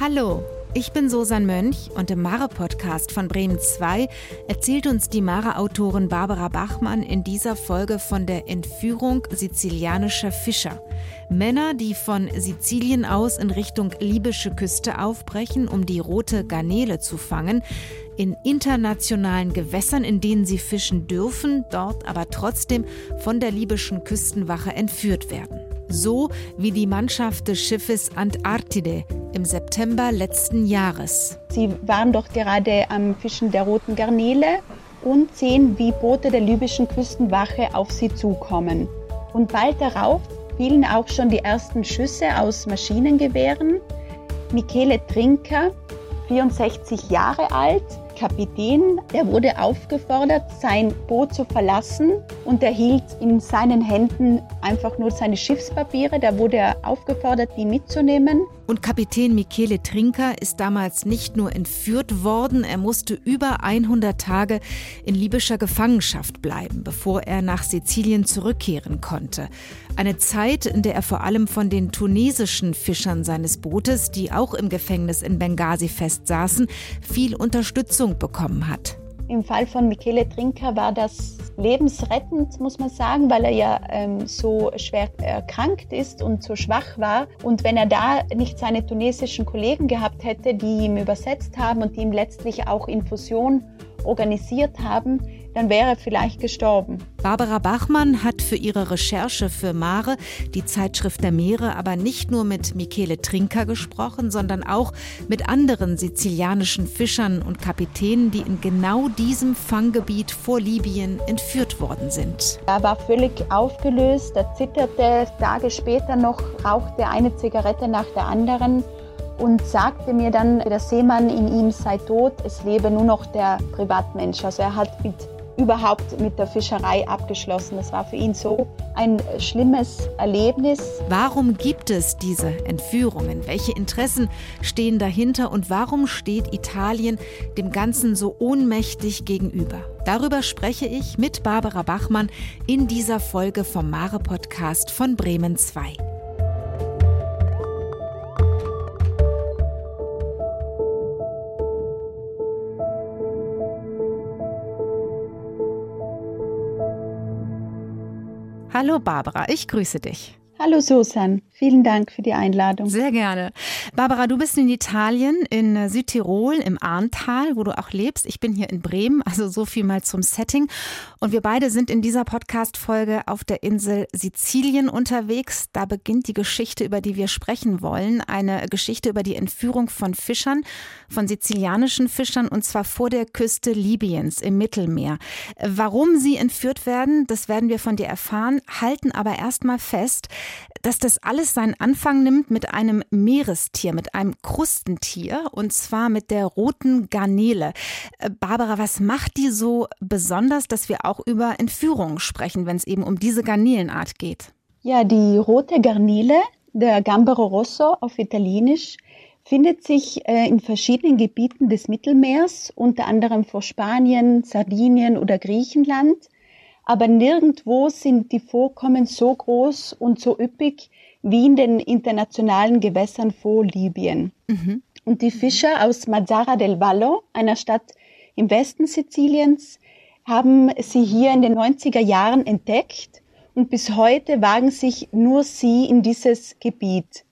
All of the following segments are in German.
Hallo, ich bin Susan Mönch und im Mare-Podcast von Bremen 2 erzählt uns die Mare-Autorin Barbara Bachmann in dieser Folge von der Entführung sizilianischer Fischer. Männer, die von Sizilien aus in Richtung libysche Küste aufbrechen, um die rote Garnele zu fangen, in internationalen Gewässern, in denen sie fischen dürfen, dort aber trotzdem von der libyschen Küstenwache entführt werden. So wie die Mannschaft des Schiffes Antarktide im September letzten Jahres. Sie waren doch gerade am Fischen der roten Garnele und sehen, wie Boote der libyschen Küstenwache auf sie zukommen. Und bald darauf fielen auch schon die ersten Schüsse aus Maschinengewehren. Michele Trinker, 64 Jahre alt, Kapitän, der wurde aufgefordert, sein Boot zu verlassen und er hielt in seinen Händen einfach nur seine Schiffspapiere. Da wurde er aufgefordert, die mitzunehmen. Und Kapitän Michele Trinker ist damals nicht nur entführt worden, er musste über 100 Tage in libyscher Gefangenschaft bleiben, bevor er nach Sizilien zurückkehren konnte. Eine Zeit, in der er vor allem von den tunesischen Fischern seines Bootes, die auch im Gefängnis in Benghazi festsaßen, viel Unterstützung bekommen hat. Im Fall von Michele Trinker war das lebensrettend, muss man sagen, weil er ja ähm, so schwer erkrankt ist und so schwach war. Und wenn er da nicht seine tunesischen Kollegen gehabt hätte, die ihm übersetzt haben und die ihm letztlich auch Infusion organisiert haben, dann wäre er vielleicht gestorben. Barbara Bachmann hat für ihre Recherche für Mare, die Zeitschrift der Meere, aber nicht nur mit Michele Trinker gesprochen, sondern auch mit anderen sizilianischen Fischern und Kapitänen, die in genau diesem Fanggebiet vor Libyen entführt worden sind. Er war völlig aufgelöst, er zitterte, Tage später noch rauchte eine Zigarette nach der anderen und sagte mir dann, der Seemann in ihm sei tot, es lebe nur noch der Privatmensch. Also er hat mit überhaupt mit der Fischerei abgeschlossen. Das war für ihn so ein schlimmes Erlebnis. Warum gibt es diese Entführungen? Welche Interessen stehen dahinter und warum steht Italien dem Ganzen so ohnmächtig gegenüber? Darüber spreche ich mit Barbara Bachmann in dieser Folge vom Mare Podcast von Bremen 2. Hallo Barbara, ich grüße dich. Hallo Susan, vielen Dank für die Einladung. Sehr gerne. Barbara, du bist in Italien, in Südtirol, im Arntal, wo du auch lebst. Ich bin hier in Bremen, also so viel mal zum Setting. Und wir beide sind in dieser Podcast-Folge auf der Insel Sizilien unterwegs. Da beginnt die Geschichte, über die wir sprechen wollen. Eine Geschichte über die Entführung von Fischern, von sizilianischen Fischern, und zwar vor der Küste Libyens im Mittelmeer. Warum sie entführt werden, das werden wir von dir erfahren, halten aber erstmal fest, dass das alles seinen Anfang nimmt mit einem Meerestier, mit einem Krustentier und zwar mit der roten Garnele. Äh, Barbara, was macht die so besonders, dass wir auch über Entführungen sprechen, wenn es eben um diese Garnelenart geht? Ja, die rote Garnele, der Gambero Rosso auf Italienisch, findet sich äh, in verschiedenen Gebieten des Mittelmeers, unter anderem vor Spanien, Sardinien oder Griechenland aber nirgendwo sind die Vorkommen so groß und so üppig wie in den internationalen Gewässern vor Libyen. Mhm. Und die Fischer aus Mazzara del Vallo, einer Stadt im Westen Siziliens, haben sie hier in den 90er Jahren entdeckt und bis heute wagen sich nur sie in dieses Gebiet.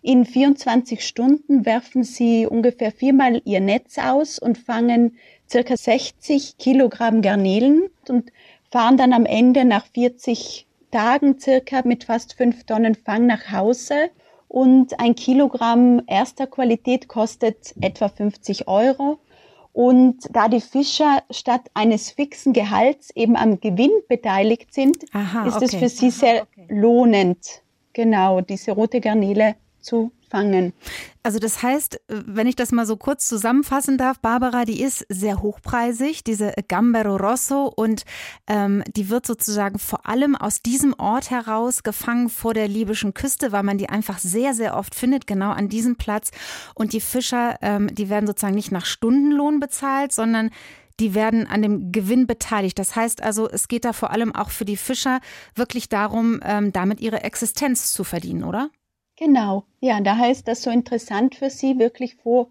In 24 Stunden werfen sie ungefähr viermal ihr Netz aus und fangen circa 60 Kilogramm Garnelen und fahren dann am Ende nach 40 Tagen circa mit fast fünf Tonnen Fang nach Hause und ein Kilogramm erster Qualität kostet etwa 50 Euro. Und da die Fischer statt eines fixen Gehalts eben am Gewinn beteiligt sind, Aha, ist okay. es für sie sehr okay. lohnend, genau diese rote Garnele zu fangen. Also das heißt, wenn ich das mal so kurz zusammenfassen darf, Barbara, die ist sehr hochpreisig, diese Gambero Rosso, und ähm, die wird sozusagen vor allem aus diesem Ort heraus gefangen vor der libyschen Küste, weil man die einfach sehr, sehr oft findet, genau an diesem Platz. Und die Fischer, ähm, die werden sozusagen nicht nach Stundenlohn bezahlt, sondern die werden an dem Gewinn beteiligt. Das heißt also, es geht da vor allem auch für die Fischer wirklich darum, ähm, damit ihre Existenz zu verdienen, oder? Genau, ja, daher ist das so interessant für sie, wirklich vor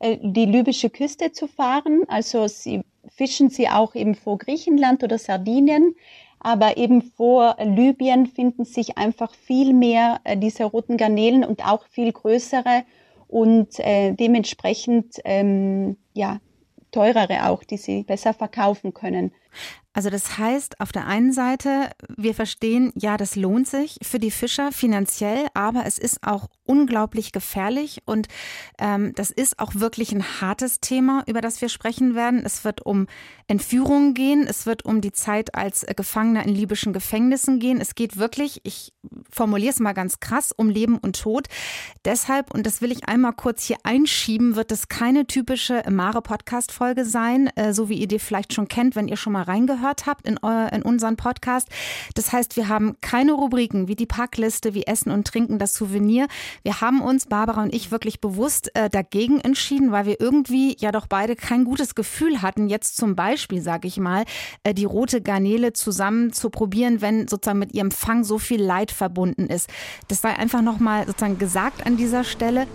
äh, die libysche Küste zu fahren. Also sie fischen sie auch eben vor Griechenland oder Sardinien, aber eben vor Libyen finden sich einfach viel mehr äh, diese roten Garnelen und auch viel größere und äh, dementsprechend ähm, ja teurere auch, die sie besser verkaufen können. Also das heißt, auf der einen Seite, wir verstehen, ja, das lohnt sich für die Fischer finanziell, aber es ist auch unglaublich gefährlich und ähm, das ist auch wirklich ein hartes Thema, über das wir sprechen werden. Es wird um Entführungen gehen, es wird um die Zeit als Gefangener in libyschen Gefängnissen gehen. Es geht wirklich, ich formuliere es mal ganz krass, um Leben und Tod. Deshalb, und das will ich einmal kurz hier einschieben, wird es keine typische Mare-Podcast-Folge sein, äh, so wie ihr die vielleicht schon kennt, wenn ihr schon mal reingehört gehört habt in, euer, in unseren Podcast. Das heißt, wir haben keine Rubriken wie die Packliste, wie Essen und Trinken, das Souvenir. Wir haben uns, Barbara und ich, wirklich bewusst äh, dagegen entschieden, weil wir irgendwie ja doch beide kein gutes Gefühl hatten, jetzt zum Beispiel, sage ich mal, äh, die rote Garnele zusammen zu probieren, wenn sozusagen mit ihrem Fang so viel Leid verbunden ist. Das sei einfach nochmal sozusagen gesagt an dieser Stelle.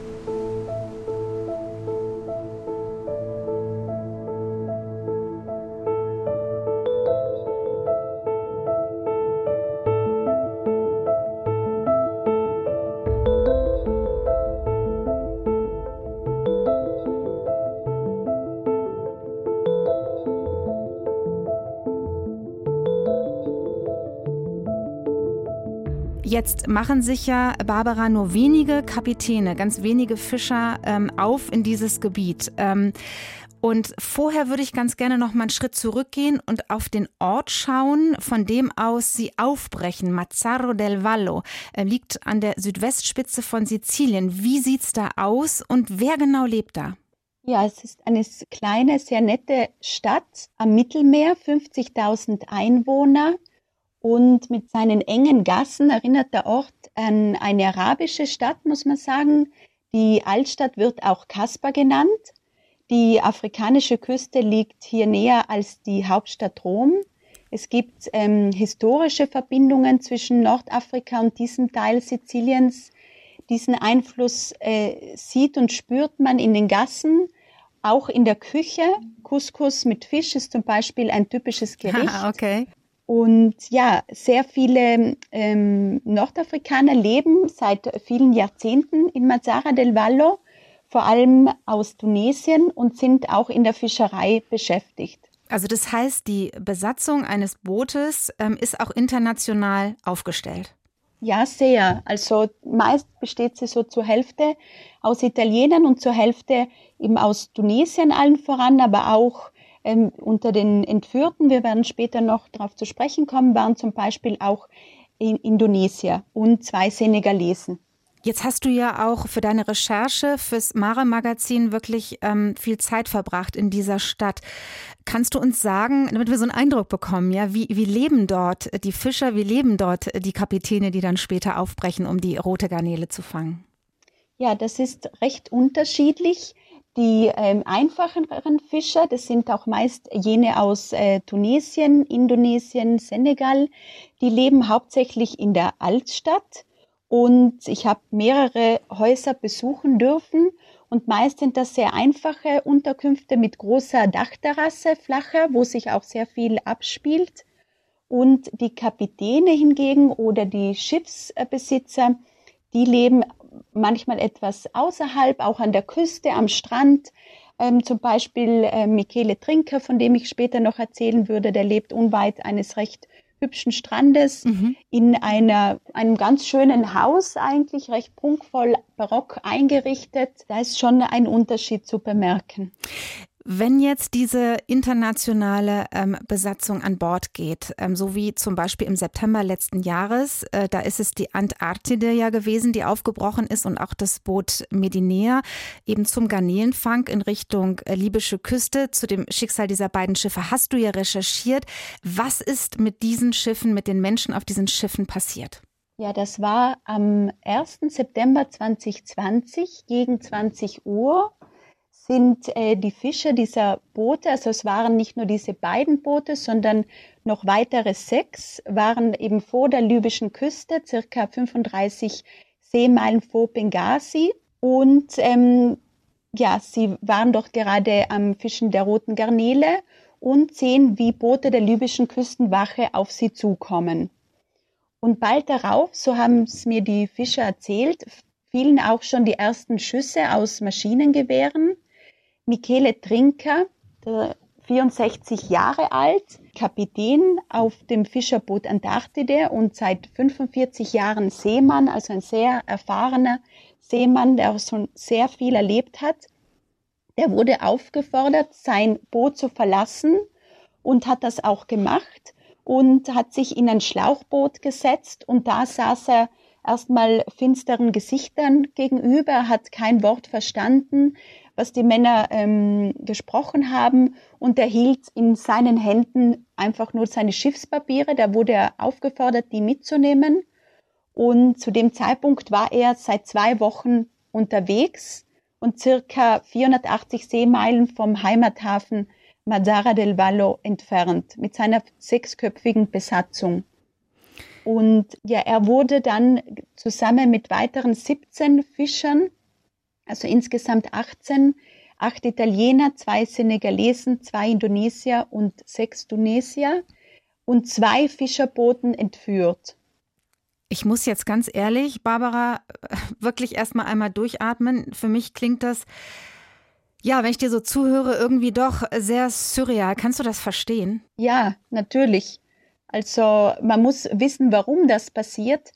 Jetzt machen sich ja, Barbara, nur wenige Kapitäne, ganz wenige Fischer ähm, auf in dieses Gebiet. Ähm, und vorher würde ich ganz gerne noch mal einen Schritt zurückgehen und auf den Ort schauen, von dem aus Sie aufbrechen. Mazzaro del Vallo er liegt an der Südwestspitze von Sizilien. Wie sieht's da aus und wer genau lebt da? Ja, es ist eine kleine, sehr nette Stadt am Mittelmeer, 50.000 Einwohner. Und mit seinen engen Gassen erinnert der Ort an eine arabische Stadt, muss man sagen. Die Altstadt wird auch Kasper genannt. Die afrikanische Küste liegt hier näher als die Hauptstadt Rom. Es gibt ähm, historische Verbindungen zwischen Nordafrika und diesem Teil Siziliens. Diesen Einfluss äh, sieht und spürt man in den Gassen, auch in der Küche. Couscous mit Fisch ist zum Beispiel ein typisches Gericht. Ah, okay. Und ja, sehr viele ähm, Nordafrikaner leben seit vielen Jahrzehnten in Mazara del Vallo, vor allem aus Tunesien und sind auch in der Fischerei beschäftigt. Also das heißt, die Besatzung eines Bootes ähm, ist auch international aufgestellt. Ja, sehr. Also meist besteht sie so zur Hälfte aus Italienern und zur Hälfte eben aus Tunesien allen voran, aber auch ähm, unter den Entführten, wir werden später noch darauf zu sprechen kommen, waren zum Beispiel auch in Indonesier und zwei Senegalesen. Jetzt hast du ja auch für deine Recherche fürs Mare-Magazin wirklich ähm, viel Zeit verbracht in dieser Stadt. Kannst du uns sagen, damit wir so einen Eindruck bekommen, ja, wie, wie leben dort die Fischer, wie leben dort die Kapitäne, die dann später aufbrechen, um die rote Garnele zu fangen? Ja, das ist recht unterschiedlich. Die ähm, einfacheren Fischer, das sind auch meist jene aus äh, Tunesien, Indonesien, Senegal, die leben hauptsächlich in der Altstadt. Und ich habe mehrere Häuser besuchen dürfen. Und meist sind das sehr einfache Unterkünfte mit großer Dachterrasse, flacher, wo sich auch sehr viel abspielt. Und die Kapitäne hingegen oder die Schiffsbesitzer, die leben manchmal etwas außerhalb, auch an der Küste, am Strand. Ähm, zum Beispiel äh, Michele Trinker, von dem ich später noch erzählen würde, der lebt unweit eines recht hübschen Strandes mhm. in einer, einem ganz schönen Haus eigentlich, recht prunkvoll barock eingerichtet. Da ist schon ein Unterschied zu bemerken. Wenn jetzt diese internationale ähm, Besatzung an Bord geht, ähm, so wie zum Beispiel im September letzten Jahres, äh, da ist es die Antarktide ja gewesen, die aufgebrochen ist und auch das Boot Medinea eben zum Garnelenfang in Richtung äh, libysche Küste. Zu dem Schicksal dieser beiden Schiffe hast du ja recherchiert. Was ist mit diesen Schiffen, mit den Menschen auf diesen Schiffen passiert? Ja, das war am 1. September 2020 gegen 20 Uhr sind äh, die Fischer dieser Boote, also es waren nicht nur diese beiden Boote, sondern noch weitere sechs, waren eben vor der libyschen Küste, circa 35 Seemeilen vor Benghazi. Und ähm, ja, sie waren doch gerade am Fischen der roten Garnele und sehen, wie Boote der libyschen Küstenwache auf sie zukommen. Und bald darauf, so haben es mir die Fischer erzählt, fielen auch schon die ersten Schüsse aus Maschinengewehren. Michele Trinker, 64 Jahre alt, Kapitän auf dem Fischerboot Antarktide und seit 45 Jahren Seemann, also ein sehr erfahrener Seemann, der auch schon sehr viel erlebt hat. Der wurde aufgefordert, sein Boot zu verlassen und hat das auch gemacht und hat sich in ein Schlauchboot gesetzt und da saß er erstmal finsteren Gesichtern gegenüber, hat kein Wort verstanden, was die Männer ähm, gesprochen haben und er hielt in seinen Händen einfach nur seine Schiffspapiere. Da wurde er aufgefordert, die mitzunehmen. Und zu dem Zeitpunkt war er seit zwei Wochen unterwegs und circa 480 Seemeilen vom Heimathafen Mazzara del Vallo entfernt mit seiner sechsköpfigen Besatzung. Und ja, er wurde dann zusammen mit weiteren 17 Fischern, also insgesamt 18, acht Italiener, zwei Senegalesen, zwei Indonesier und sechs Tunesier und zwei Fischerbooten entführt. Ich muss jetzt ganz ehrlich, Barbara, wirklich erstmal einmal durchatmen. Für mich klingt das, ja, wenn ich dir so zuhöre, irgendwie doch sehr surreal. Kannst du das verstehen? Ja, natürlich. Also man muss wissen, warum das passiert.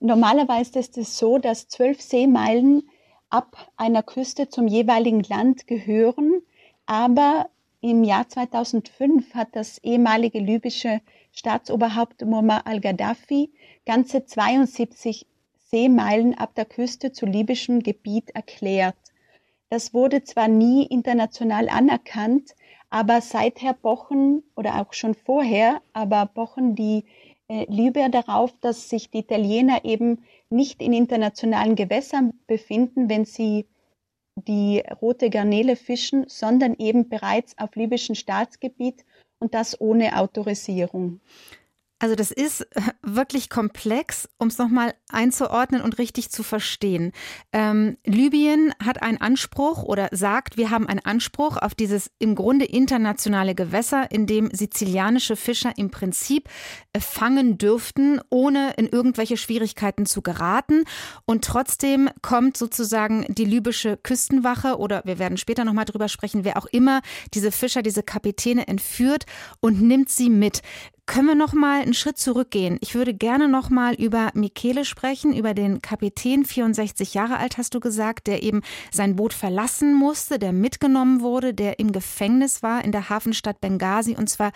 Normalerweise ist es so, dass zwölf Seemeilen ab einer Küste zum jeweiligen Land gehören, aber im Jahr 2005 hat das ehemalige libysche Staatsoberhaupt Muammar al-Gaddafi ganze 72 Seemeilen ab der Küste zu libyschem Gebiet erklärt. Das wurde zwar nie international anerkannt, aber seither pochen oder auch schon vorher, aber pochen die äh, Libyer darauf, dass sich die Italiener eben nicht in internationalen Gewässern befinden, wenn sie die rote Garnele fischen, sondern eben bereits auf libyschem Staatsgebiet und das ohne Autorisierung. Also das ist äh, wirklich komplex, um es nochmal einzuordnen und richtig zu verstehen. Ähm, Libyen hat einen Anspruch oder sagt, wir haben einen Anspruch auf dieses im Grunde internationale Gewässer, in dem sizilianische Fischer im Prinzip fangen dürften, ohne in irgendwelche Schwierigkeiten zu geraten. Und trotzdem kommt sozusagen die libysche Küstenwache oder wir werden später nochmal drüber sprechen, wer auch immer diese Fischer, diese Kapitäne entführt und nimmt sie mit. Können wir noch mal einen Schritt zurückgehen? Ich würde gerne noch mal über Michele sprechen, über den Kapitän, 64 Jahre alt hast du gesagt, der eben sein Boot verlassen musste, der mitgenommen wurde, der im Gefängnis war in der Hafenstadt Benghazi und zwar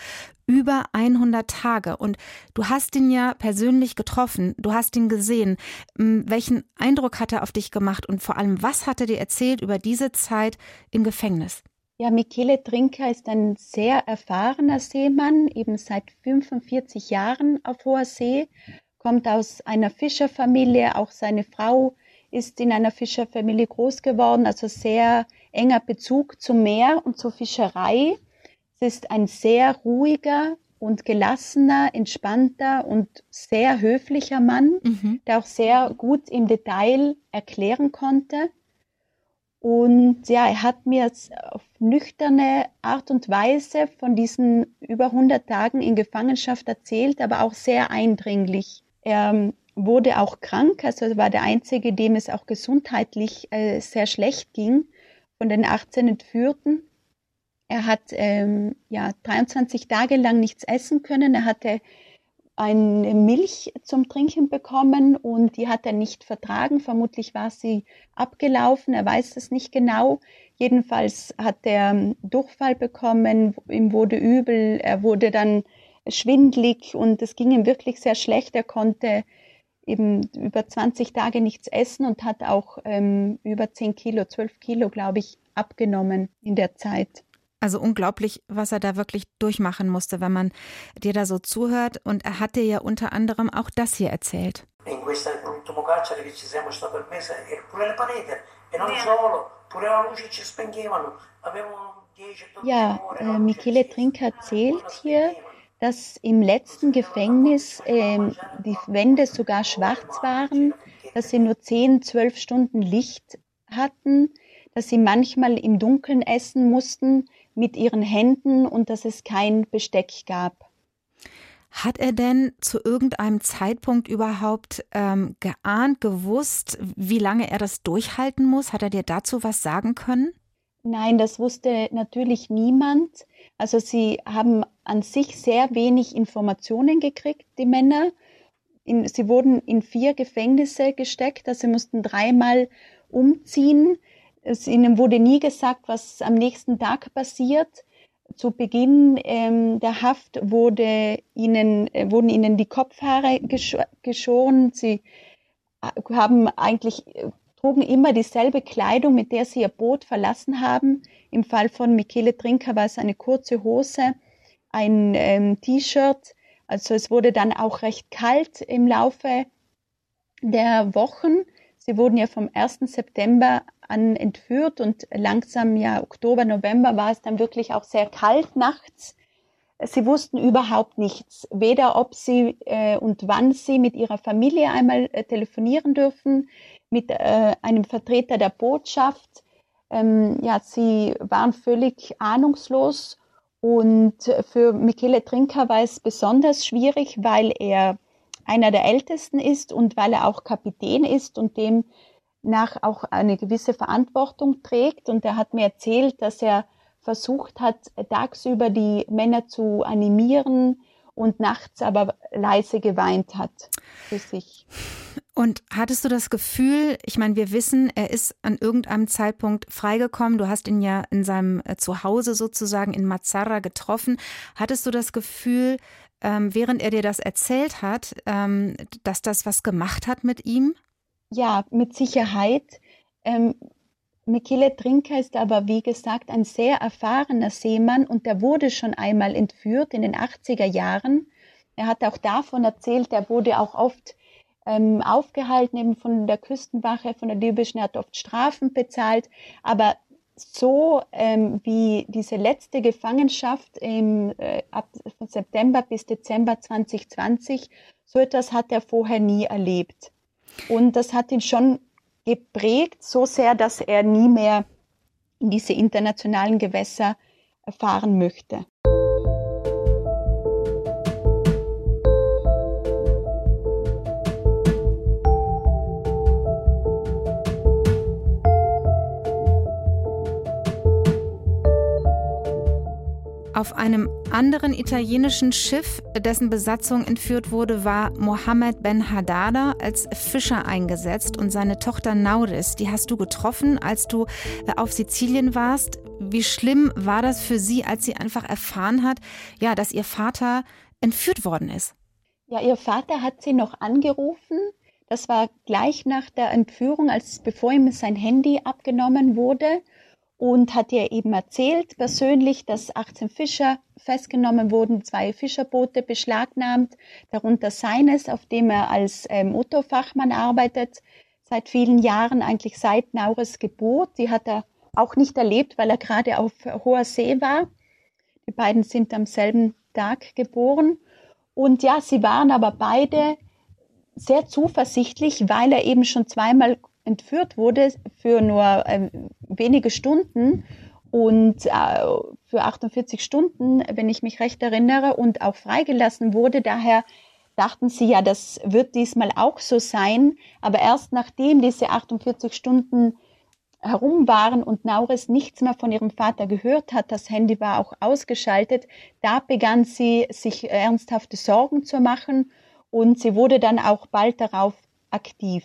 über 100 Tage. Und du hast ihn ja persönlich getroffen, du hast ihn gesehen. Hm, welchen Eindruck hat er auf dich gemacht und vor allem, was hat er dir erzählt über diese Zeit im Gefängnis? Ja, Michele Trinker ist ein sehr erfahrener Seemann, eben seit 45 Jahren auf hoher See, kommt aus einer Fischerfamilie, auch seine Frau ist in einer Fischerfamilie groß geworden, also sehr enger Bezug zum Meer und zur Fischerei. Es ist ein sehr ruhiger und gelassener, entspannter und sehr höflicher Mann, mhm. der auch sehr gut im Detail erklären konnte. Und ja, er hat mir auf nüchterne Art und Weise von diesen über 100 Tagen in Gefangenschaft erzählt, aber auch sehr eindringlich. Er ähm, wurde auch krank, also er war der Einzige, dem es auch gesundheitlich äh, sehr schlecht ging von den 18 Entführten. Er hat ähm, ja 23 Tage lang nichts essen können. Er hatte eine Milch zum Trinken bekommen und die hat er nicht vertragen. Vermutlich war sie abgelaufen, er weiß es nicht genau. Jedenfalls hat er ähm, Durchfall bekommen, ihm wurde übel, er wurde dann schwindlig und es ging ihm wirklich sehr schlecht. Er konnte eben über 20 Tage nichts essen und hat auch ähm, über 10 Kilo, 12 Kilo, glaube ich, abgenommen in der Zeit. Also unglaublich, was er da wirklich durchmachen musste, wenn man dir da so zuhört. Und er hat dir ja unter anderem auch das hier erzählt. E ja, äh, Michele Trink erzählt hier, dass im letzten Gefängnis äh, die Wände sogar schwarz waren, dass sie nur 10, 12 Stunden Licht hatten, dass sie manchmal im Dunkeln essen mussten mit ihren Händen und dass es kein Besteck gab. Hat er denn zu irgendeinem Zeitpunkt überhaupt ähm, geahnt, gewusst, wie lange er das durchhalten muss? Hat er dir dazu was sagen können? Nein, das wusste natürlich niemand. Also sie haben an sich sehr wenig Informationen gekriegt, die Männer. In, sie wurden in vier Gefängnisse gesteckt, also sie mussten dreimal umziehen. Es, ihnen wurde nie gesagt, was am nächsten Tag passiert zu Beginn ähm, der Haft wurde ihnen, äh, wurden ihnen die Kopfhaare gesch geschoren. Sie äh, haben eigentlich, äh, trugen immer dieselbe Kleidung, mit der sie ihr Boot verlassen haben. Im Fall von Michele Trinker war es eine kurze Hose, ein ähm, T-Shirt. Also es wurde dann auch recht kalt im Laufe der Wochen. Sie wurden ja vom 1. September an entführt und langsam ja Oktober, November war es dann wirklich auch sehr kalt nachts. Sie wussten überhaupt nichts, weder ob sie äh, und wann sie mit ihrer Familie einmal äh, telefonieren dürfen, mit äh, einem Vertreter der Botschaft. Ähm, ja, sie waren völlig ahnungslos und für Michele Trinker war es besonders schwierig, weil er einer der Ältesten ist und weil er auch Kapitän ist und dem nach auch eine gewisse Verantwortung trägt. Und er hat mir erzählt, dass er versucht hat, tagsüber die Männer zu animieren und nachts aber leise geweint hat für sich. Und hattest du das Gefühl, ich meine, wir wissen, er ist an irgendeinem Zeitpunkt freigekommen. Du hast ihn ja in seinem äh, Zuhause sozusagen in Mazara getroffen. Hattest du das Gefühl, ähm, während er dir das erzählt hat, ähm, dass das was gemacht hat mit ihm? Ja, mit Sicherheit. Ähm, Michele Trinker ist aber, wie gesagt, ein sehr erfahrener Seemann und der wurde schon einmal entführt in den 80er Jahren. Er hat auch davon erzählt, er wurde auch oft ähm, aufgehalten, eben von der Küstenwache, von der libyschen, er hat oft Strafen bezahlt. Aber so ähm, wie diese letzte Gefangenschaft im, äh, ab von September bis Dezember 2020, so etwas hat er vorher nie erlebt. Und das hat ihn schon geprägt, so sehr, dass er nie mehr in diese internationalen Gewässer fahren möchte. Auf einem anderen italienischen Schiff, dessen Besatzung entführt wurde, war Mohammed Ben Haddada als Fischer eingesetzt und seine Tochter Nauris, die hast du getroffen, als du äh, auf Sizilien warst. Wie schlimm war das für sie, als sie einfach erfahren hat, ja, dass ihr Vater entführt worden ist? Ja, ihr Vater hat sie noch angerufen. Das war gleich nach der Entführung, als bevor ihm sein Handy abgenommen wurde und hat ihr eben erzählt persönlich, dass 18 Fischer festgenommen wurden, zwei Fischerboote beschlagnahmt, darunter seines, auf dem er als ähm, Motorfachmann arbeitet, seit vielen Jahren, eigentlich seit Naures Geburt. Die hat er auch nicht erlebt, weil er gerade auf hoher See war. Die beiden sind am selben Tag geboren. Und ja, sie waren aber beide sehr zuversichtlich, weil er eben schon zweimal entführt wurde für nur ähm, wenige Stunden und äh, für 48 Stunden, wenn ich mich recht erinnere, und auch freigelassen wurde. Daher dachten sie ja, das wird diesmal auch so sein. Aber erst nachdem diese 48 Stunden herum waren und Nauris nichts mehr von ihrem Vater gehört hat, das Handy war auch ausgeschaltet, da begann sie sich ernsthafte Sorgen zu machen und sie wurde dann auch bald darauf aktiv.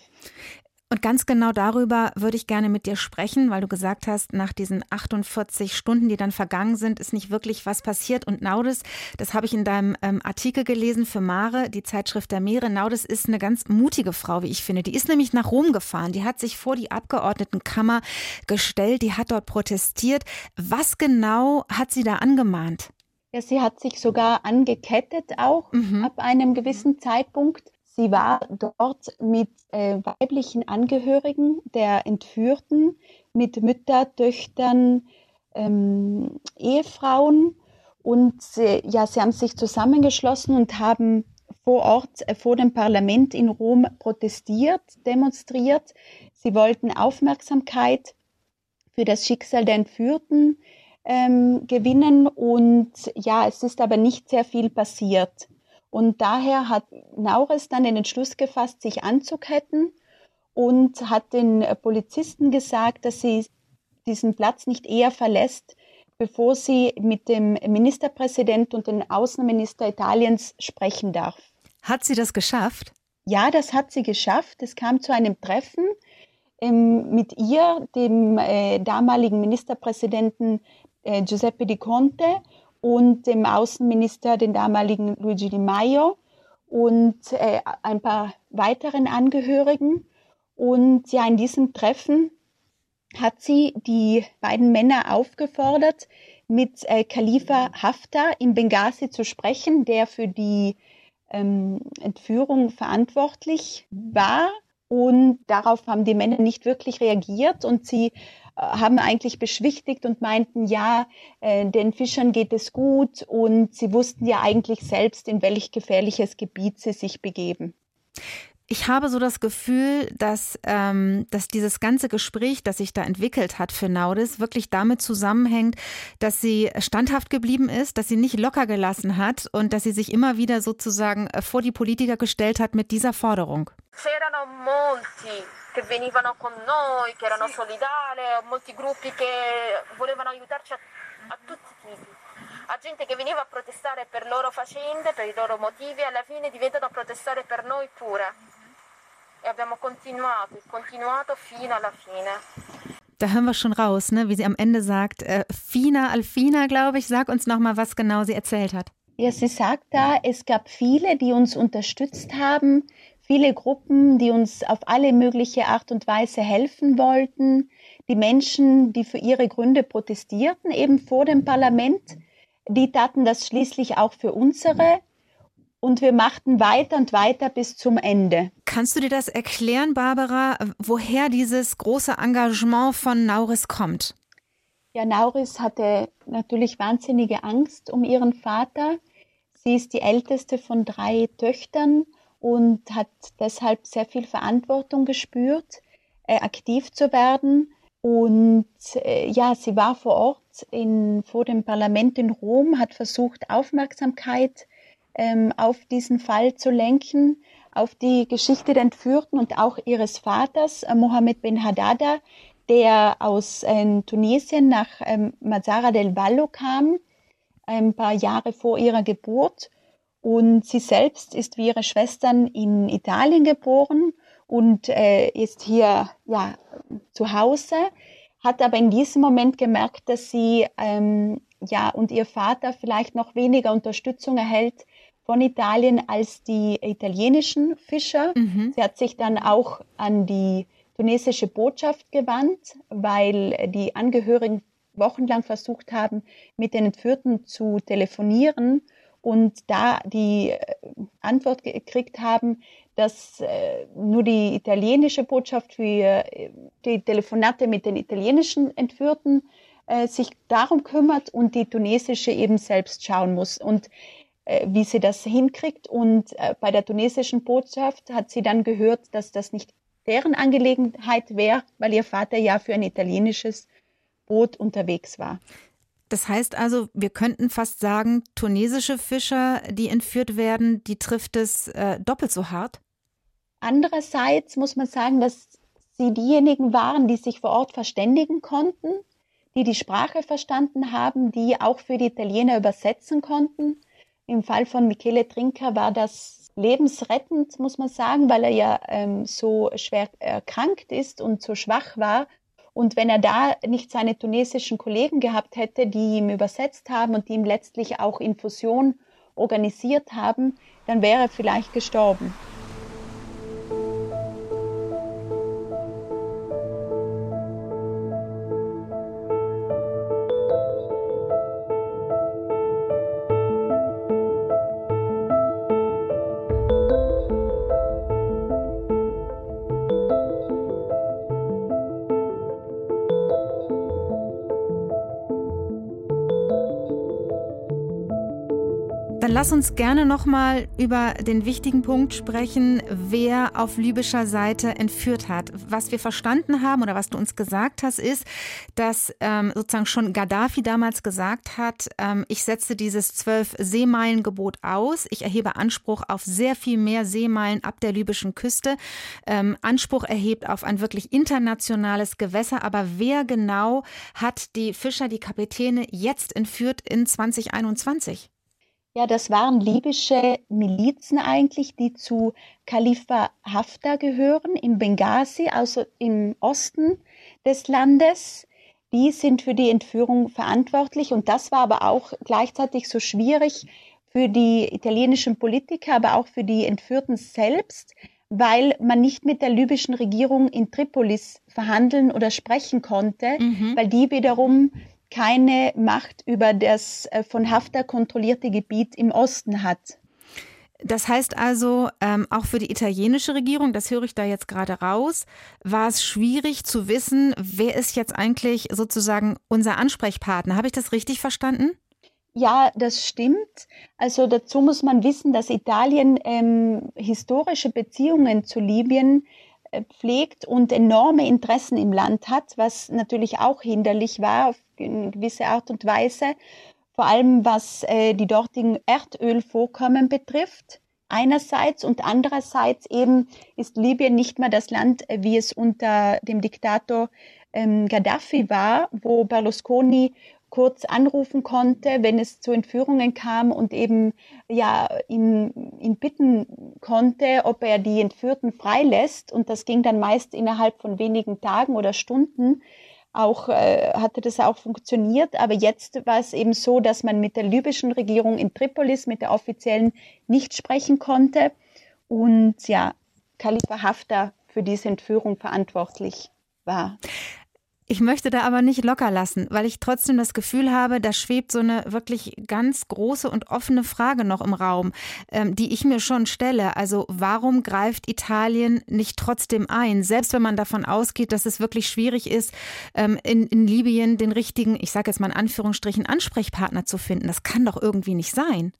Und ganz genau darüber würde ich gerne mit dir sprechen, weil du gesagt hast, nach diesen 48 Stunden, die dann vergangen sind, ist nicht wirklich was passiert. Und Naudis, das habe ich in deinem ähm, Artikel gelesen für Mare, die Zeitschrift der Meere. Naudis ist eine ganz mutige Frau, wie ich finde. Die ist nämlich nach Rom gefahren. Die hat sich vor die Abgeordnetenkammer gestellt. Die hat dort protestiert. Was genau hat sie da angemahnt? Ja, sie hat sich sogar angekettet auch mhm. ab einem gewissen Zeitpunkt. Sie war dort mit äh, weiblichen Angehörigen der Entführten, mit Mütter, Töchtern, ähm, Ehefrauen und sie, ja, sie haben sich zusammengeschlossen und haben vor Ort äh, vor dem Parlament in Rom protestiert, demonstriert. Sie wollten Aufmerksamkeit für das Schicksal der Entführten ähm, gewinnen und ja, es ist aber nicht sehr viel passiert. Und daher hat Naures dann den Entschluss gefasst, sich anzuketten und hat den Polizisten gesagt, dass sie diesen Platz nicht eher verlässt, bevor sie mit dem Ministerpräsident und dem Außenminister Italiens sprechen darf. Hat sie das geschafft? Ja, das hat sie geschafft. Es kam zu einem Treffen ähm, mit ihr, dem äh, damaligen Ministerpräsidenten äh, Giuseppe Di Conte und dem Außenminister, den damaligen Luigi Di Maio und äh, ein paar weiteren Angehörigen. Und ja, in diesem Treffen hat sie die beiden Männer aufgefordert, mit äh, Khalifa Haftar in Benghazi zu sprechen, der für die ähm, Entführung verantwortlich war. Und darauf haben die Männer nicht wirklich reagiert und sie haben eigentlich beschwichtigt und meinten, ja, äh, den Fischern geht es gut und sie wussten ja eigentlich selbst, in welch gefährliches Gebiet sie sich begeben. Ich habe so das Gefühl, dass, ähm, dass dieses ganze Gespräch, das sich da entwickelt hat für Naudis, wirklich damit zusammenhängt, dass sie standhaft geblieben ist, dass sie nicht locker gelassen hat und dass sie sich immer wieder sozusagen äh, vor die Politiker gestellt hat mit dieser Forderung. C'erano molti che venivano con noi, che erano solidari, molti gruppi che volevano aiutarci a, a tutti i tipi. a gente che veniva a protestare per loro faccende, per i loro motivi, e alla fine diventano a protestare per noi pure. E abbiamo continuato, continuato fino alla fine. Da hören wir schon raus, ne? wie sie am Ende sagt, äh, Fina Alfina, glaube ich, sag uns nochmal, was genau sie erzählt hat. Ja, sie sagt da, es gab viele, die uns unterstützt haben, viele Gruppen, die uns auf alle mögliche Art und Weise helfen wollten, die Menschen, die für ihre Gründe protestierten, eben vor dem Parlament die taten das schließlich auch für unsere und wir machten weiter und weiter bis zum Ende. Kannst du dir das erklären, Barbara, woher dieses große Engagement von Nauris kommt? Ja, Nauris hatte natürlich wahnsinnige Angst um ihren Vater. Sie ist die älteste von drei Töchtern und hat deshalb sehr viel Verantwortung gespürt, äh, aktiv zu werden. Und äh, ja, sie war vor Ort in, vor dem Parlament in Rom, hat versucht, Aufmerksamkeit ähm, auf diesen Fall zu lenken, auf die Geschichte der Entführten und auch ihres Vaters, äh, Mohammed bin Haddada, der aus äh, Tunesien nach ähm, Mazara del Vallo kam, ein paar Jahre vor ihrer Geburt. Und sie selbst ist wie ihre Schwestern in Italien geboren und äh, ist hier ja, zu Hause, hat aber in diesem Moment gemerkt, dass sie ähm, ja und ihr Vater vielleicht noch weniger Unterstützung erhält von Italien als die italienischen Fischer. Mhm. Sie hat sich dann auch an die tunesische Botschaft gewandt, weil die Angehörigen wochenlang versucht haben, mit den Entführten zu telefonieren und da die äh, Antwort gekriegt haben, dass äh, nur die italienische Botschaft für äh, die Telefonate mit den italienischen Entführten sich darum kümmert und die tunesische eben selbst schauen muss und wie sie das hinkriegt. Und bei der tunesischen Botschaft hat sie dann gehört, dass das nicht deren Angelegenheit wäre, weil ihr Vater ja für ein italienisches Boot unterwegs war. Das heißt also, wir könnten fast sagen, tunesische Fischer, die entführt werden, die trifft es äh, doppelt so hart? Andererseits muss man sagen, dass sie diejenigen waren, die sich vor Ort verständigen konnten, die die Sprache verstanden haben, die auch für die Italiener übersetzen konnten. Im Fall von Michele Trinker war das lebensrettend, muss man sagen, weil er ja ähm, so schwer erkrankt ist und so schwach war. Und wenn er da nicht seine tunesischen Kollegen gehabt hätte, die ihm übersetzt haben und die ihm letztlich auch Infusion organisiert haben, dann wäre er vielleicht gestorben. Lass uns gerne nochmal über den wichtigen Punkt sprechen, wer auf libyscher Seite entführt hat. Was wir verstanden haben oder was du uns gesagt hast, ist, dass ähm, sozusagen schon Gaddafi damals gesagt hat, ähm, ich setze dieses zwölf Seemeilen-Gebot aus. Ich erhebe Anspruch auf sehr viel mehr Seemeilen ab der libyschen Küste. Ähm, Anspruch erhebt auf ein wirklich internationales Gewässer. Aber wer genau hat die Fischer, die Kapitäne jetzt entführt in 2021? Ja, das waren libysche Milizen eigentlich, die zu Khalifa Haftar gehören, im Benghazi, also im Osten des Landes. Die sind für die Entführung verantwortlich und das war aber auch gleichzeitig so schwierig für die italienischen Politiker, aber auch für die Entführten selbst, weil man nicht mit der libyschen Regierung in Tripolis verhandeln oder sprechen konnte, mhm. weil die wiederum keine Macht über das äh, von Haftar kontrollierte Gebiet im Osten hat. Das heißt also, ähm, auch für die italienische Regierung, das höre ich da jetzt gerade raus, war es schwierig zu wissen, wer ist jetzt eigentlich sozusagen unser Ansprechpartner. Habe ich das richtig verstanden? Ja, das stimmt. Also dazu muss man wissen, dass Italien ähm, historische Beziehungen zu Libyen äh, pflegt und enorme Interessen im Land hat, was natürlich auch hinderlich war auf eine gewisse Art und Weise, vor allem was äh, die dortigen Erdölvorkommen betrifft. Einerseits und andererseits eben ist Libyen nicht mehr das Land, äh, wie es unter dem Diktator ähm, Gaddafi war, wo Berlusconi kurz anrufen konnte, wenn es zu Entführungen kam und eben ja ihn, ihn bitten konnte, ob er die Entführten freilässt. Und das ging dann meist innerhalb von wenigen Tagen oder Stunden. Auch äh, hatte das auch funktioniert, aber jetzt war es eben so, dass man mit der libyschen Regierung in Tripolis, mit der offiziellen, nicht sprechen konnte und ja, Khalifa Haftar für diese Entführung verantwortlich war. Ich möchte da aber nicht locker lassen, weil ich trotzdem das Gefühl habe, da schwebt so eine wirklich ganz große und offene Frage noch im Raum, ähm, die ich mir schon stelle. Also warum greift Italien nicht trotzdem ein, selbst wenn man davon ausgeht, dass es wirklich schwierig ist, ähm, in, in Libyen den richtigen, ich sage jetzt mal in Anführungsstrichen, Ansprechpartner zu finden? Das kann doch irgendwie nicht sein.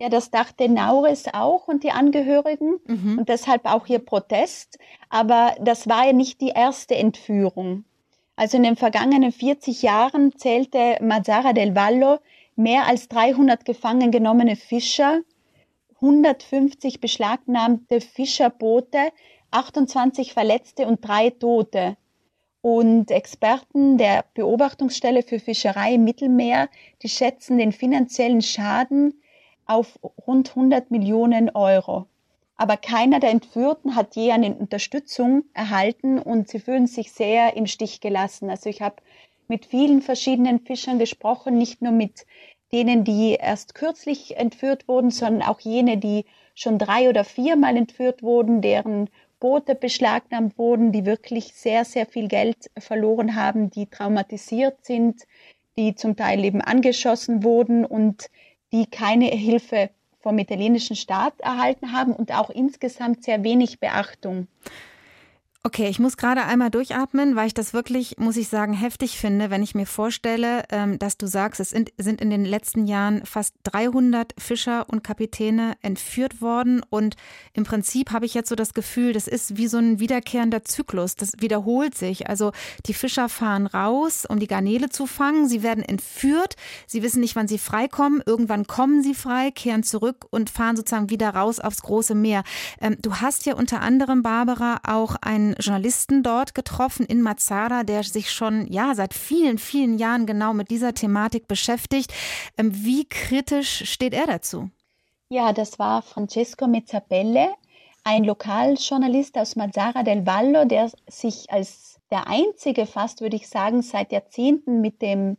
Ja, das dachte Nauris auch und die Angehörigen mhm. und deshalb auch hier Protest. Aber das war ja nicht die erste Entführung. Also in den vergangenen 40 Jahren zählte Mazzara del Vallo mehr als 300 gefangen genommene Fischer, 150 beschlagnahmte Fischerboote, 28 Verletzte und drei Tote. Und Experten der Beobachtungsstelle für Fischerei im Mittelmeer, die schätzen den finanziellen Schaden auf rund 100 Millionen Euro. Aber keiner der Entführten hat je eine Unterstützung erhalten und sie fühlen sich sehr im Stich gelassen. Also ich habe mit vielen verschiedenen Fischern gesprochen, nicht nur mit denen, die erst kürzlich entführt wurden, sondern auch jene, die schon drei oder viermal entführt wurden, deren Boote beschlagnahmt wurden, die wirklich sehr, sehr viel Geld verloren haben, die traumatisiert sind, die zum Teil eben angeschossen wurden und die keine Hilfe vom italienischen Staat erhalten haben und auch insgesamt sehr wenig Beachtung. Okay, ich muss gerade einmal durchatmen, weil ich das wirklich, muss ich sagen, heftig finde, wenn ich mir vorstelle, ähm, dass du sagst, es sind, in den letzten Jahren fast 300 Fischer und Kapitäne entführt worden. Und im Prinzip habe ich jetzt so das Gefühl, das ist wie so ein wiederkehrender Zyklus. Das wiederholt sich. Also die Fischer fahren raus, um die Garnele zu fangen. Sie werden entführt. Sie wissen nicht, wann sie freikommen. Irgendwann kommen sie frei, kehren zurück und fahren sozusagen wieder raus aufs große Meer. Ähm, du hast ja unter anderem, Barbara, auch ein Journalisten dort getroffen in Mazara, der sich schon ja seit vielen, vielen Jahren genau mit dieser Thematik beschäftigt. Ähm, wie kritisch steht er dazu? Ja, das war Francesco Mezzapelle, ein Lokaljournalist aus Mazara del Vallo, der sich als der einzige, fast würde ich sagen, seit Jahrzehnten mit dem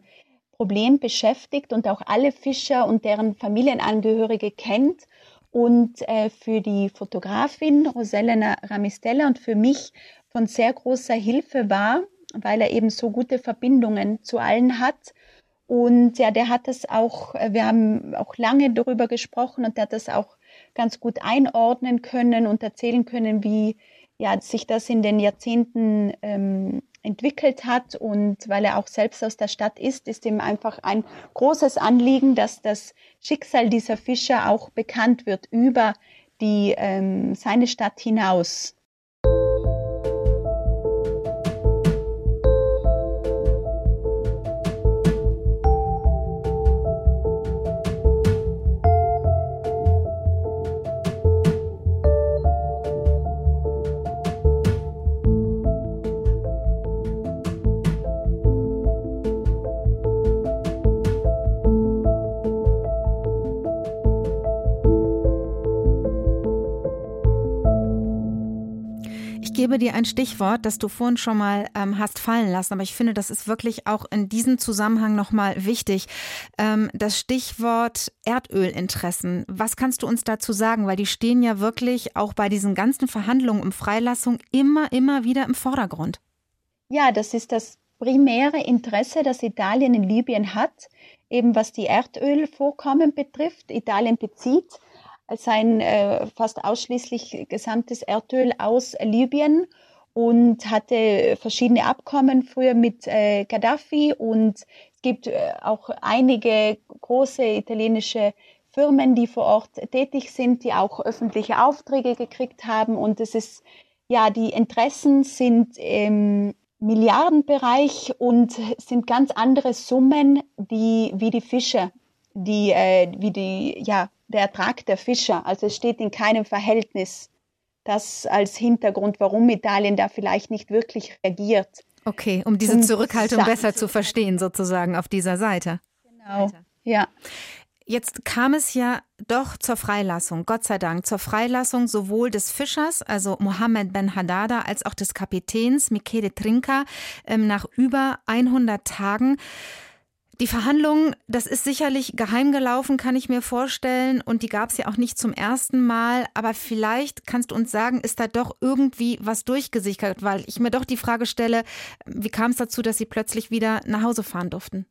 Problem beschäftigt und auch alle Fischer und deren Familienangehörige kennt und äh, für die Fotografin Roselena Ramistella und für mich von sehr großer Hilfe war, weil er eben so gute Verbindungen zu allen hat. Und ja, der hat das auch, äh, wir haben auch lange darüber gesprochen und der hat das auch ganz gut einordnen können und erzählen können, wie ja, sich das in den Jahrzehnten ähm, entwickelt hat und weil er auch selbst aus der Stadt ist, ist ihm einfach ein großes Anliegen, dass das Schicksal dieser Fischer auch bekannt wird über die ähm, seine Stadt hinaus. Gebe dir ein Stichwort, das du vorhin schon mal ähm, hast fallen lassen, aber ich finde, das ist wirklich auch in diesem Zusammenhang nochmal wichtig. Ähm, das Stichwort Erdölinteressen. Was kannst du uns dazu sagen? Weil die stehen ja wirklich auch bei diesen ganzen Verhandlungen um Freilassung immer, immer wieder im Vordergrund. Ja, das ist das primäre Interesse, das Italien in Libyen hat, eben was die Erdölvorkommen betrifft. Italien bezieht sein äh, fast ausschließlich gesamtes Erdöl aus Libyen und hatte verschiedene Abkommen früher mit äh, Gaddafi und es gibt äh, auch einige große italienische Firmen, die vor Ort tätig sind, die auch öffentliche Aufträge gekriegt haben und es ist ja die Interessen sind im Milliardenbereich und sind ganz andere Summen, die wie die Fische, die äh, wie die ja der Ertrag der Fischer. Also es steht in keinem Verhältnis. Das als Hintergrund, warum Italien da vielleicht nicht wirklich reagiert. Okay, um diese Zurückhaltung besser zu verstehen, sozusagen auf dieser Seite. Genau, ja. Jetzt kam es ja doch zur Freilassung, Gott sei Dank, zur Freilassung sowohl des Fischers, also Mohammed Ben Haddada, als auch des Kapitäns Michele Trinka ähm, nach über 100 Tagen. Die Verhandlungen, das ist sicherlich geheim gelaufen, kann ich mir vorstellen. Und die gab es ja auch nicht zum ersten Mal. Aber vielleicht kannst du uns sagen, ist da doch irgendwie was durchgesichert? Weil ich mir doch die Frage stelle, wie kam es dazu, dass sie plötzlich wieder nach Hause fahren durften?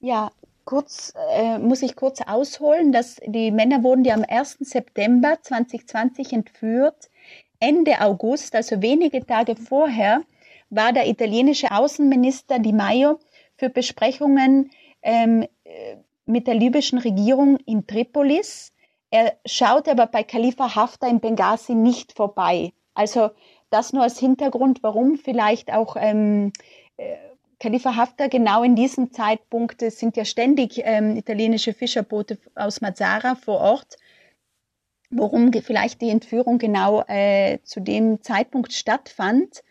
Ja, kurz äh, muss ich kurz ausholen, dass die Männer wurden ja am 1. September 2020 entführt. Ende August, also wenige Tage vorher, war der italienische Außenminister Di Maio für Besprechungen ähm, mit der libyschen Regierung in Tripolis. Er schaut aber bei Khalifa Haftar in Benghazi nicht vorbei. Also das nur als Hintergrund, warum vielleicht auch ähm, äh, Khalifa Haftar genau in diesem Zeitpunkt, es sind ja ständig ähm, italienische Fischerboote aus Mazara vor Ort, warum vielleicht die Entführung genau äh, zu dem Zeitpunkt stattfand.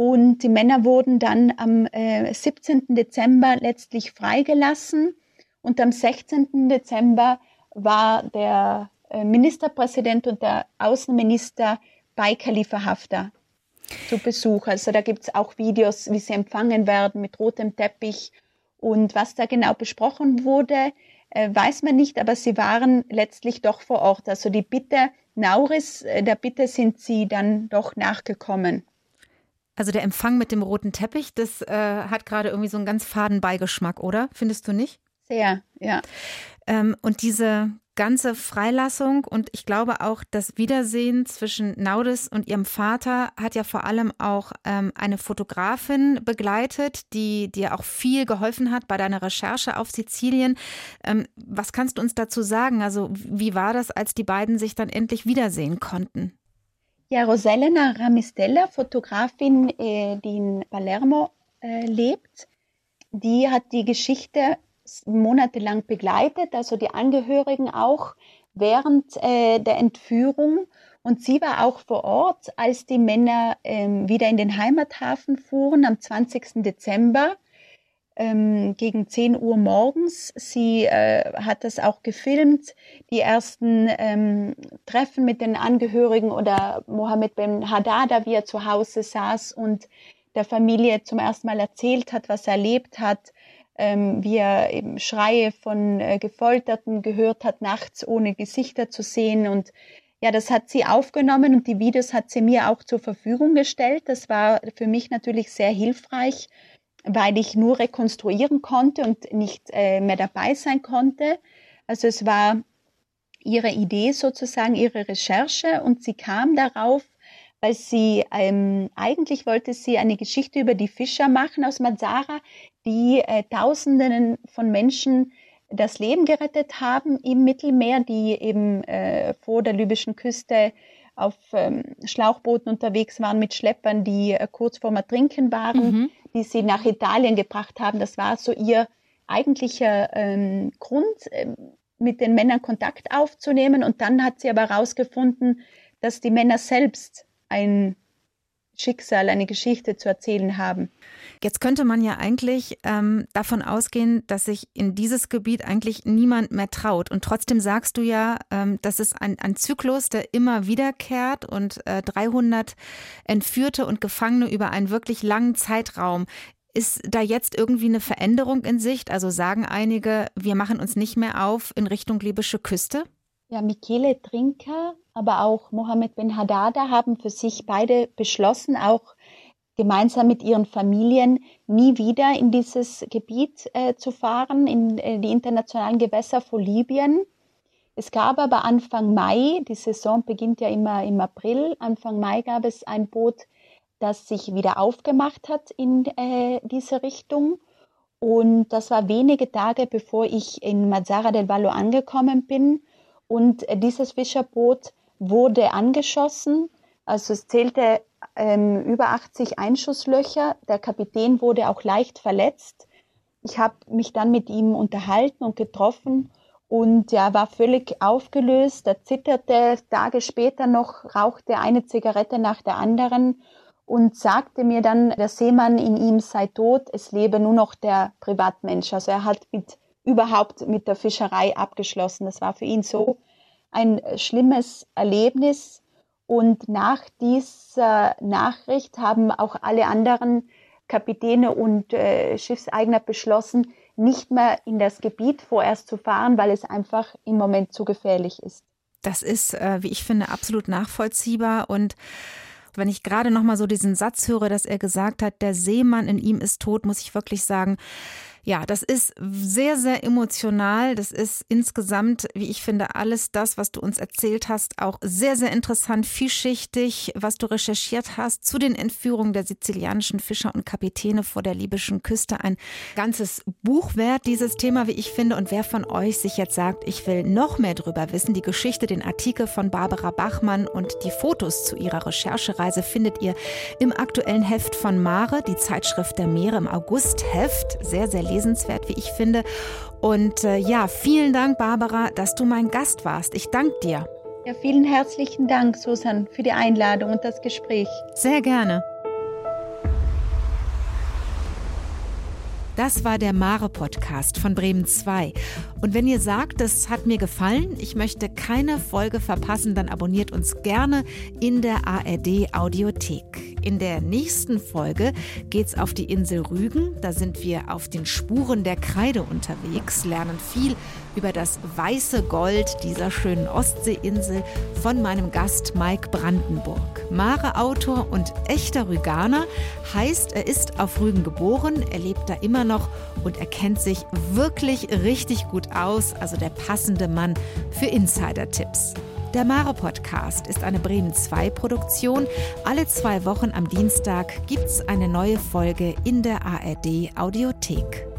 Und die Männer wurden dann am äh, 17. Dezember letztlich freigelassen. Und am 16. Dezember war der äh, Ministerpräsident und der Außenminister bei Khalifa Haftar zu Besuch. Also da gibt es auch Videos, wie sie empfangen werden mit rotem Teppich. Und was da genau besprochen wurde, äh, weiß man nicht, aber sie waren letztlich doch vor Ort. Also die Bitte Nauris, äh, der Bitte sind sie dann doch nachgekommen. Also der Empfang mit dem roten Teppich, das äh, hat gerade irgendwie so einen ganz faden Beigeschmack, oder? Findest du nicht? Sehr, ja. Ähm, und diese ganze Freilassung und ich glaube auch das Wiedersehen zwischen Naudis und ihrem Vater hat ja vor allem auch ähm, eine Fotografin begleitet, die dir auch viel geholfen hat bei deiner Recherche auf Sizilien. Ähm, was kannst du uns dazu sagen? Also wie war das, als die beiden sich dann endlich wiedersehen konnten? Ja, Roselena Ramistella, Fotografin, äh, die in Palermo äh, lebt, die hat die Geschichte monatelang begleitet, also die Angehörigen auch während äh, der Entführung. Und sie war auch vor Ort, als die Männer ähm, wieder in den Heimathafen fuhren am 20. Dezember ähm, gegen 10 Uhr morgens. Sie äh, hat das auch gefilmt, die ersten ähm, Treffen mit den Angehörigen oder Mohammed Ben Haddada, wie er zu Hause saß und der Familie zum ersten Mal erzählt hat, was er erlebt hat, ähm, wie er eben Schreie von äh, Gefolterten gehört hat, nachts ohne Gesichter zu sehen und ja, das hat sie aufgenommen und die Videos hat sie mir auch zur Verfügung gestellt. Das war für mich natürlich sehr hilfreich, weil ich nur rekonstruieren konnte und nicht äh, mehr dabei sein konnte. Also es war ihre Idee sozusagen, ihre Recherche und sie kam darauf, weil sie ähm, eigentlich wollte sie eine Geschichte über die Fischer machen aus Mazara, die äh, Tausenden von Menschen das Leben gerettet haben im Mittelmeer, die eben äh, vor der libyschen Küste auf ähm, Schlauchbooten unterwegs waren mit Schleppern, die äh, kurz vorm Ertrinken waren, mhm. Die sie nach Italien gebracht haben. Das war so ihr eigentlicher ähm, Grund, ähm, mit den Männern Kontakt aufzunehmen. Und dann hat sie aber herausgefunden, dass die Männer selbst ein Schicksal, eine Geschichte zu erzählen haben. Jetzt könnte man ja eigentlich ähm, davon ausgehen, dass sich in dieses Gebiet eigentlich niemand mehr traut. Und trotzdem sagst du ja, ähm, das ist ein, ein Zyklus, der immer wiederkehrt und äh, 300 Entführte und Gefangene über einen wirklich langen Zeitraum. Ist da jetzt irgendwie eine Veränderung in Sicht? Also sagen einige, wir machen uns nicht mehr auf in Richtung libysche Küste? Ja, Michele Trinker, aber auch Mohammed Ben Haddada haben für sich beide beschlossen, auch gemeinsam mit ihren Familien nie wieder in dieses Gebiet äh, zu fahren, in äh, die internationalen Gewässer vor Libyen. Es gab aber Anfang Mai, die Saison beginnt ja immer im April, Anfang Mai gab es ein Boot, das sich wieder aufgemacht hat in äh, diese Richtung. Und das war wenige Tage, bevor ich in Mazzara del Vallo angekommen bin. Und äh, dieses Fischerboot wurde angeschossen. Also es zählte ähm, über 80 Einschusslöcher. Der Kapitän wurde auch leicht verletzt. Ich habe mich dann mit ihm unterhalten und getroffen und er war völlig aufgelöst. Er zitterte Tage später noch, rauchte eine Zigarette nach der anderen und sagte mir dann, der Seemann in ihm sei tot, es lebe nur noch der Privatmensch. Also er hat mit, überhaupt mit der Fischerei abgeschlossen. Das war für ihn so ein schlimmes Erlebnis. Und nach dieser Nachricht haben auch alle anderen Kapitäne und äh, Schiffseigner beschlossen, nicht mehr in das Gebiet vorerst zu fahren, weil es einfach im Moment zu gefährlich ist. Das ist, äh, wie ich finde, absolut nachvollziehbar und wenn ich gerade noch mal so diesen Satz höre, dass er gesagt hat, der Seemann in ihm ist tot, muss ich wirklich sagen, ja, das ist sehr, sehr emotional. Das ist insgesamt, wie ich finde, alles das, was du uns erzählt hast, auch sehr, sehr interessant, vielschichtig, was du recherchiert hast zu den Entführungen der sizilianischen Fischer und Kapitäne vor der libyschen Küste. Ein ganzes Buch wert, dieses Thema, wie ich finde. Und wer von euch sich jetzt sagt, ich will noch mehr drüber wissen, die Geschichte, den Artikel von Barbara Bachmann und die Fotos zu ihrer Recherchereise findet ihr im aktuellen Heft von Mare, die Zeitschrift der Meere im August-Heft. Sehr, sehr lesenswert lesenswert, wie ich finde. Und äh, ja, vielen Dank, Barbara, dass du mein Gast warst. Ich danke dir. Ja, vielen herzlichen Dank, Susan, für die Einladung und das Gespräch. Sehr gerne. Das war der Mare-Podcast von Bremen 2. Und wenn ihr sagt, das hat mir gefallen, ich möchte keine Folge verpassen, dann abonniert uns gerne in der ARD Audiothek. In der nächsten Folge geht's auf die Insel Rügen. Da sind wir auf den Spuren der Kreide unterwegs, lernen viel über das weiße Gold dieser schönen Ostseeinsel von meinem Gast Mike Brandenburg. Mare-Autor und echter Rüganer heißt, er ist auf Rügen geboren, er lebt da immer noch und er kennt sich wirklich richtig gut aus, also der passende Mann für Insider-Tipps. Der Mare Podcast ist eine Bremen 2 Produktion. Alle zwei Wochen am Dienstag gibt's eine neue Folge in der ARD Audiothek.